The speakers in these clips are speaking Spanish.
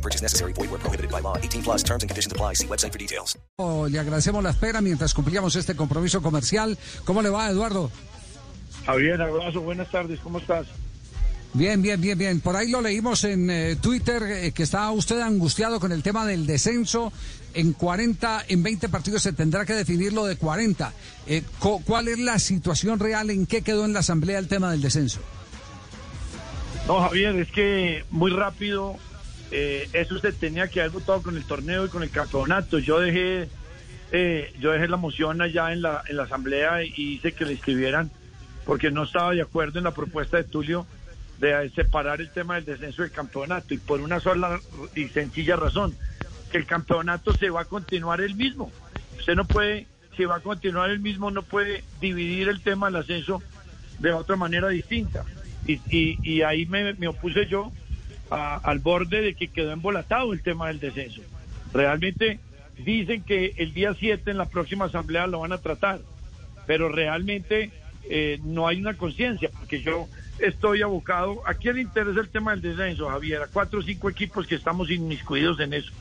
No purchase necessary. Void where prohibited by law. 18 plus terms and conditions apply. See website for details. Oh, Le agradecemos la espera mientras cumplíamos este compromiso comercial. ¿Cómo le va, Eduardo? Javier, abrazo, buenas tardes, ¿cómo estás? Bien, bien, bien, bien. Por ahí lo leímos en eh, Twitter eh, que está usted angustiado con el tema del descenso. En 40, en 20 partidos se tendrá que definir lo de 40. Eh, cu- ¿Cuál es la situación real? ¿En qué quedó en la Asamblea el tema del descenso? No, Javier, es que muy rápido eh, eso se tenía que haber votado con el torneo y con el campeonato. Yo dejé eh, yo dejé la moción allá en la, en la asamblea y hice que le escribieran porque no estaba de acuerdo en la propuesta de Tulio de separar el tema del descenso del campeonato y por una sola y sencilla razón, que el campeonato se va a continuar el mismo. Usted no puede, si va a continuar el mismo, no puede dividir el tema del ascenso de otra manera distinta. Y, y, y ahí me, me opuse yo a- al borde de que quedó embolatado el tema del descenso. Realmente dicen que el día 7 en la próxima asamblea lo van a tratar, pero realmente eh, no hay una conciencia, porque yo estoy abocado. ¿A quién le interesa el tema del descenso, Javier? A cuatro o cinco equipos que estamos inmiscuidos en eso.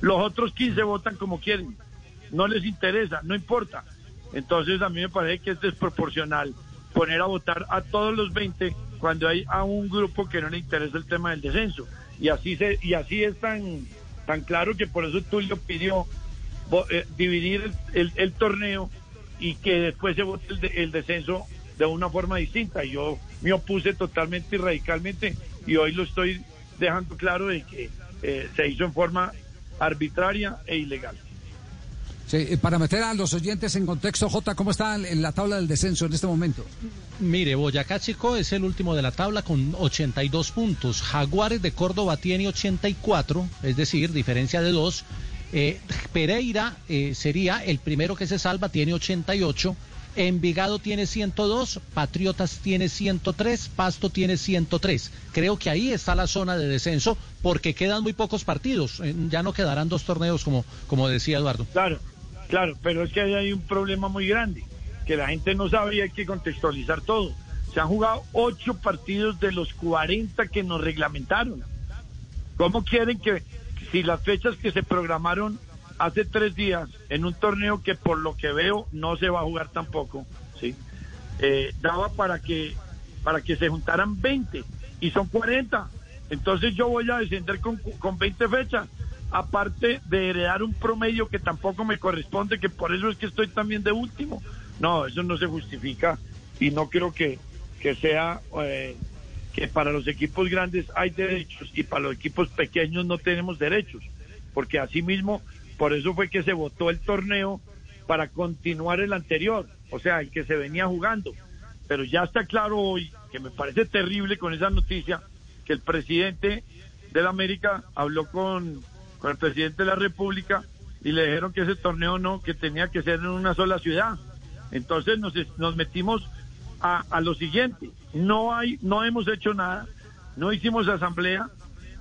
Los otros 15 votan como quieren. No les interesa, no importa. Entonces a mí me parece que es desproporcional poner a votar a todos los 20 cuando hay a un grupo que no le interesa el tema del descenso. Y así se y así es tan tan claro que por eso Tulio pidió eh, dividir el, el- torneo y que después se vote el, el descenso de una forma distinta. Yo me opuse totalmente y radicalmente y hoy lo estoy dejando claro de que eh, se hizo en forma arbitraria e ilegal. Sí, para meter a los oyentes en contexto, J, ¿cómo está en la tabla del descenso en este momento? Mire, Boyacá Chico es el último de la tabla con 82 puntos. Jaguares de Córdoba tiene 84, es decir, diferencia de dos. Eh, Pereira eh, sería el primero que se salva, tiene 88. Envigado tiene 102, Patriotas tiene 103, Pasto tiene 103. Creo que ahí está la zona de descenso porque quedan muy pocos partidos. Eh, ya no quedarán dos torneos como, como decía Eduardo. Claro, claro, pero es que hay un problema muy grande, que la gente no sabe y hay que contextualizar todo. Se han jugado ocho partidos de los 40 que nos reglamentaron. ¿Cómo quieren que, si las fechas que se programaron hace tres días en un torneo que por lo que veo no se va a jugar tampoco, ¿sí? Eh, daba para que, para que se juntaran 20 y son 40. Entonces yo voy a descender con, con 20 fechas, aparte de heredar un promedio que tampoco me corresponde, que por eso es que estoy también de último. No, eso no se justifica y no creo que, que sea eh, que para los equipos grandes hay derechos y para los equipos pequeños no tenemos derechos, porque así mismo, por eso fue que se votó el torneo para continuar el anterior, o sea, el que se venía jugando. Pero ya está claro hoy, que me parece terrible con esa noticia, que el presidente de la América habló con, con el presidente de la República y le dijeron que ese torneo no, que tenía que ser en una sola ciudad. Entonces nos, nos metimos a, a lo siguiente, no hay, no hemos hecho nada, no hicimos asamblea,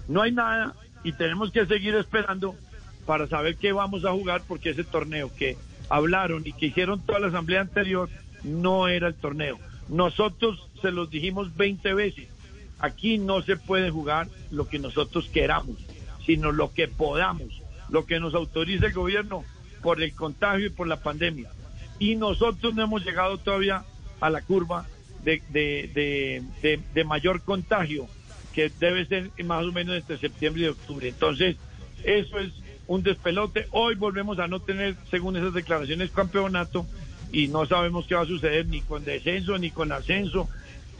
no hay nada y tenemos que seguir esperando para saber qué vamos a jugar porque ese torneo que hablaron y que hicieron toda la asamblea anterior no era el torneo. Nosotros se los dijimos 20 veces, aquí no se puede jugar lo que nosotros queramos, sino lo que podamos, lo que nos autoriza el gobierno por el contagio y por la pandemia. Y nosotros no hemos llegado todavía a la curva de, de, de, de, mayor contagio, que debe ser más o menos entre septiembre y octubre. Entonces, eso es un despelote. Hoy volvemos a no tener, según esas declaraciones, campeonato y no sabemos qué va a suceder ni con descenso ni con ascenso.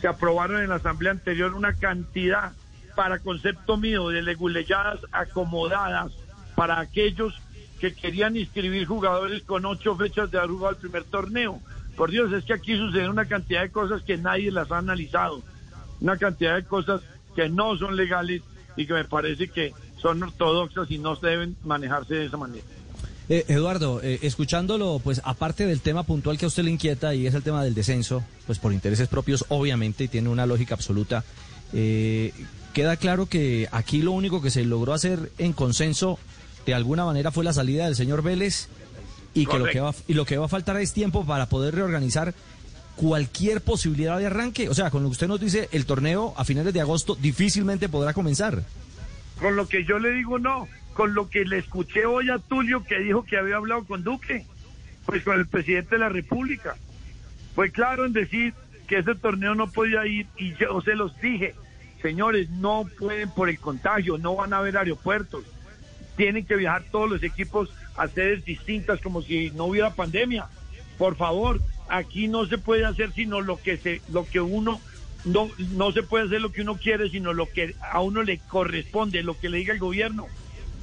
Se aprobaron en la asamblea anterior una cantidad, para concepto mío, de leguleyadas acomodadas para aquellos que querían inscribir jugadores con ocho fechas de haber el primer torneo. Por Dios, es que aquí sucede una cantidad de cosas que nadie las ha analizado, una cantidad de cosas que no son legales y que me parece que son ortodoxas y no deben manejarse de esa manera. Eh, Eduardo, eh, escuchándolo, pues aparte del tema puntual que a usted le inquieta y es el tema del descenso, pues por intereses propios obviamente y tiene una lógica absoluta, eh, queda claro que aquí lo único que se logró hacer en consenso de alguna manera fue la salida del señor Vélez y que lo que va y lo que va a faltar es tiempo para poder reorganizar cualquier posibilidad de arranque. O sea, con lo que usted nos dice, el torneo a finales de agosto difícilmente podrá comenzar. Con lo que yo le digo no, con lo que le escuché hoy a Tulio que dijo que había hablado con Duque, pues con el presidente de la República. Fue claro en decir que ese torneo no podía ir y yo se los dije, señores, no pueden por el contagio, no van a haber aeropuertos, tienen que viajar todos los equipos a sedes distintas como si no hubiera pandemia. Por favor, aquí no se puede hacer sino lo que se, lo que uno no, no se puede hacer lo que uno quiere, sino lo que a uno le corresponde, lo que le diga el gobierno.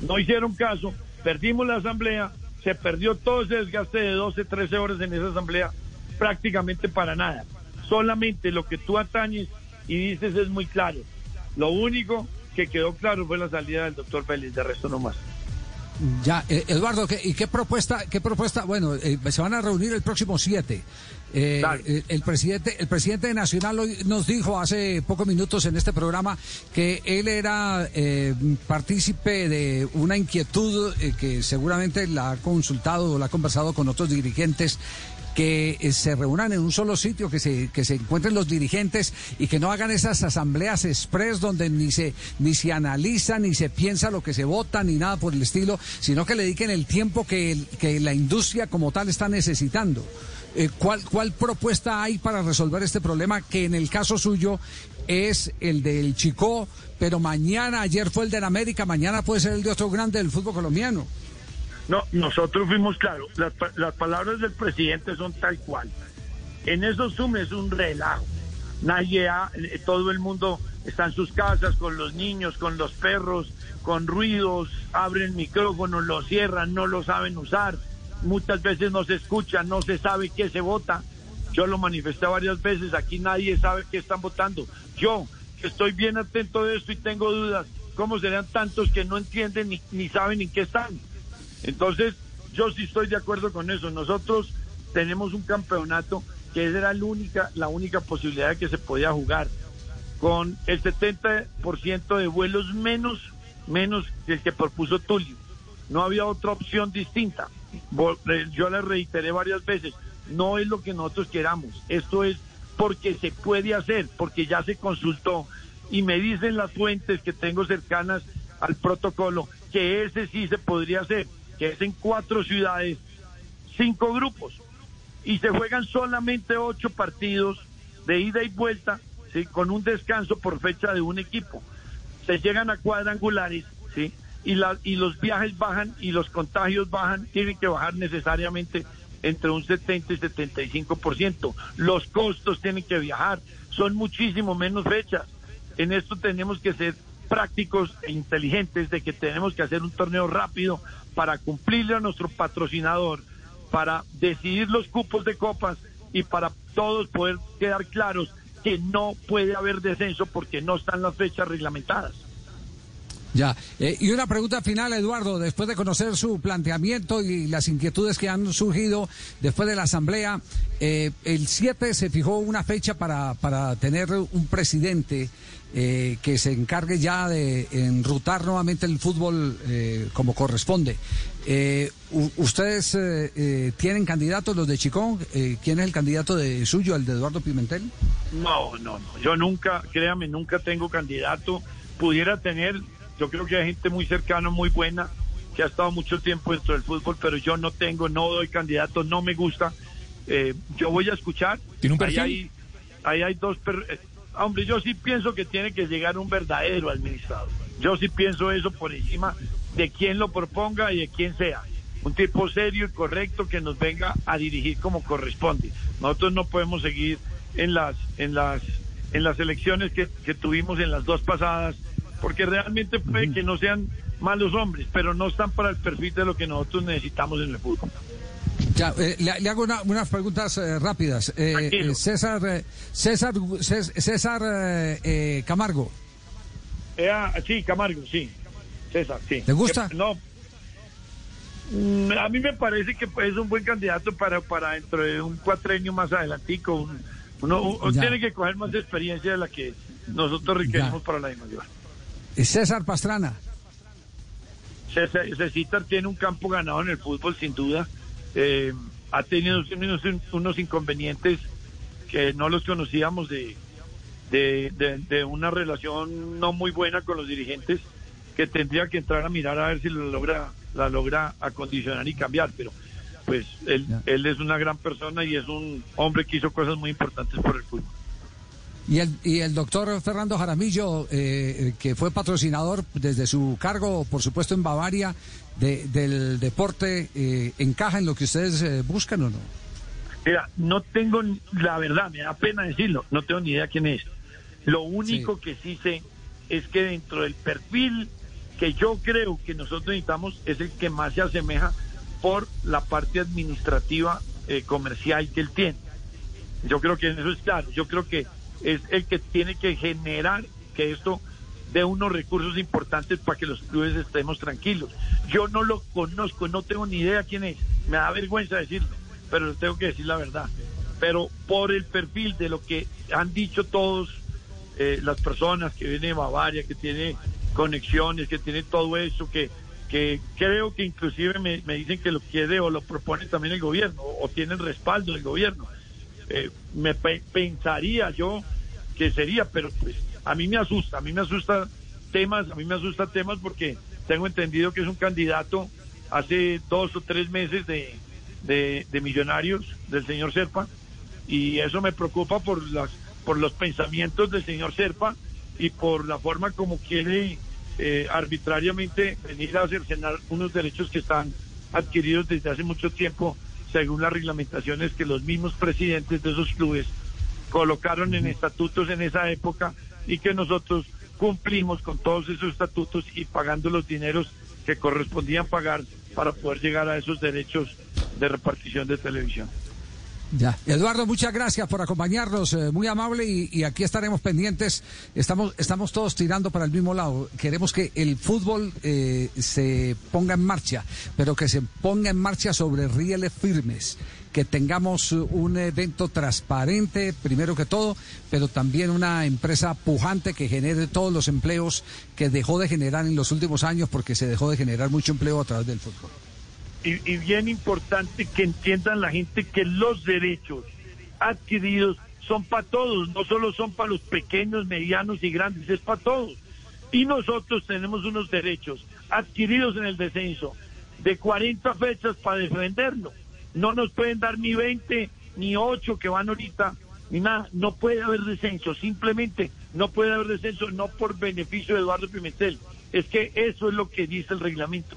No hicieron caso, perdimos la asamblea, se perdió todo ese desgaste de 12, 13 horas en esa asamblea, prácticamente para nada. Solamente lo que tú atañes y dices es muy claro. Lo único que quedó claro fue la salida del doctor Vélez, de resto no más. Ya, eh, Eduardo, ¿qué, ¿y qué propuesta? ¿Qué propuesta? Bueno, eh, se van a reunir el próximo 7. Eh, el presidente, el presidente nacional hoy nos dijo hace pocos minutos en este programa que él era eh, partícipe de una inquietud eh, que seguramente la ha consultado o la ha conversado con otros dirigentes que eh, se reúnan en un solo sitio, que se, que se encuentren los dirigentes y que no hagan esas asambleas express donde ni se, ni se analiza, ni se piensa lo que se vota, ni nada por el estilo, sino que le dediquen el tiempo que, el- que la industria como tal está necesitando. Eh, ¿cuál, ¿Cuál propuesta hay para resolver este problema que en el caso suyo es el del Chico, pero mañana, ayer fue el del América, mañana puede ser el de otro grande del fútbol colombiano? No, nosotros fuimos claros. Las, pa- las palabras del presidente son tal cual. En esos Zoom es un relajo. Nadie, ha- eh, todo el mundo está en sus casas con los niños, con los perros, con ruidos, abren micrófonos, lo cierran, no lo saben usar. Muchas veces no se escucha, no se sabe qué se vota. Yo lo manifesté varias veces, aquí nadie sabe qué están votando. Yo, estoy bien atento de esto y tengo dudas, ¿cómo serán tantos que no entienden ni, ni saben en qué están? Entonces, yo sí estoy de acuerdo con eso. Nosotros tenemos un campeonato que era la única, la única posibilidad que se podía jugar con el 70% de vuelos menos, menos que el que propuso Tulio. No había otra opción distinta. Eh, Yo le reiteré varias veces, no es lo que nosotros queramos, esto es porque se puede hacer, porque ya se consultó y me dicen las fuentes que tengo cercanas al protocolo que ese sí se podría hacer, que es en cuatro ciudades, cinco grupos y se juegan solamente ocho partidos de ida y vuelta, con un descanso por fecha de un equipo. Se llegan a cuadrangulares, ¿sí? Y, la, y los viajes bajan y los contagios bajan, tienen que bajar necesariamente entre un 70 y 75%. Los costos tienen que viajar, son muchísimo menos fechas. En esto tenemos que ser prácticos e inteligentes de que tenemos que hacer un torneo rápido para cumplirle a nuestro patrocinador, para decidir los cupos de copas y para todos poder quedar claros que no puede haber descenso porque no están las fechas reglamentadas. Ya, eh, y una pregunta final, Eduardo, después de conocer su planteamiento y las inquietudes que han surgido después de la asamblea, eh, el 7 se fijó una fecha para, para tener un presidente eh, que se encargue ya de enrutar nuevamente el fútbol eh, como corresponde. Eh, ¿Ustedes eh, tienen candidatos, los de Chicón? ¿Quién es el candidato de suyo, el de Eduardo Pimentel? No, no, no. Yo nunca, créame, nunca tengo candidato. Pudiera tener, yo creo que hay gente muy cercana, muy buena, que ha estado mucho tiempo dentro del fútbol, pero yo no tengo, no doy candidato, no me gusta. Eh, yo voy a escuchar. ¿Tiene un Ahí perfil? hay, ahí hay dos. per- eh, hombre, yo sí pienso que tiene que llegar un verdadero administrador. Yo sí pienso eso por encima de quien lo proponga y de quien sea. Un tipo serio y correcto que nos venga a dirigir como corresponde. Nosotros no podemos seguir en las en las en las elecciones que, que tuvimos en las dos pasadas, porque realmente puede que no sean malos hombres, pero no están para el perfil de lo que nosotros necesitamos en el fútbol. Ya, eh, le, le hago una- unas preguntas eh, rápidas. Eh, eh, César, eh, César, Cés- César Camargo, sí, Camargo, sí. César, sí. ¿Te gusta? Que- no. Mm, A mí me parece que es un buen candidato para, para dentro de un cuatrenio más adelantico. Un- uno tiene que coger más experiencia de la que nosotros requerimos Ya. para la. Eh, César Pastrana. César César tiene un campo ganado en el fútbol, sin duda. Eh, ha tenido unos, unos inconvenientes que no los conocíamos de, de, de- de una relación no muy buena con los dirigentes que tendría que entrar a mirar a ver si lo logra, la logra acondicionar y cambiar. Pero pues él, él es una gran persona y es un hombre que hizo cosas muy importantes por el fútbol. Y el, y el doctor Fernando Jaramillo, eh, que fue patrocinador desde su cargo, por supuesto, en Bavaria, de- del deporte, eh, ¿encaja en lo que ustedes eh, buscan o no? Mira, no tengo, la verdad, me da pena decirlo, no tengo ni idea quién es. Lo único Sí. que sí sé es que dentro del perfil que yo creo que nosotros necesitamos es el que más se asemeja por la parte administrativa eh, comercial que él tiene. Yo creo que eso es claro. Yo creo que es el que tiene que generar que esto dé unos recursos importantes para que los clubes estemos tranquilos. Yo no lo conozco, no tengo ni idea quién es. Me da vergüenza decirlo, pero tengo que decir la verdad. Pero por el perfil de lo que han dicho todos eh, las personas que vienen de Bavaria, que tiene conexiones, que tiene todo eso, que, que creo que inclusive me, me dicen que lo quiere o lo propone también el gobierno, o, o tiene el respaldo del gobierno. Eh, me pe- pensaría yo que sería, pero pues a mí me asusta, a mí me asusta temas, a mí me asusta temas porque tengo entendido que es un candidato hace dos o tres meses de, de, de millonarios del señor Serpa y eso me preocupa por las por los pensamientos del señor Serpa y por la forma como quiere eh, arbitrariamente venir a cercenar unos derechos que están adquiridos desde hace mucho tiempo según las reglamentaciones que los mismos presidentes de esos clubes colocaron en estatutos en esa época y que nosotros cumplimos con todos esos estatutos y pagando los dineros que correspondían pagar para poder llegar a esos derechos de repartición de televisión. Ya. Eduardo, muchas gracias por acompañarnos, eh, muy amable y, aquí estaremos pendientes. Estamos, estamos todos tirando para el mismo lado. Queremos que el fútbol eh, se ponga en marcha, pero que se ponga en marcha sobre rieles firmes. Que tengamos un evento transparente, primero que todo, pero también una empresa pujante que genere todos los empleos que dejó de generar en los últimos años, porque se dejó de generar mucho empleo a través del fútbol. Y, bien importante que entiendan la gente que los derechos adquiridos son para todos, no solo son para los pequeños, medianos y grandes, es para todos. Y nosotros tenemos unos derechos adquiridos en el descenso de 40 fechas para defenderlo. No nos pueden dar ni 20 ni 8 que van ahorita, ni nada. No puede haber descenso, simplemente no puede haber descenso, no por beneficio de Eduardo Pimentel. Es que eso es lo que dice el reglamento.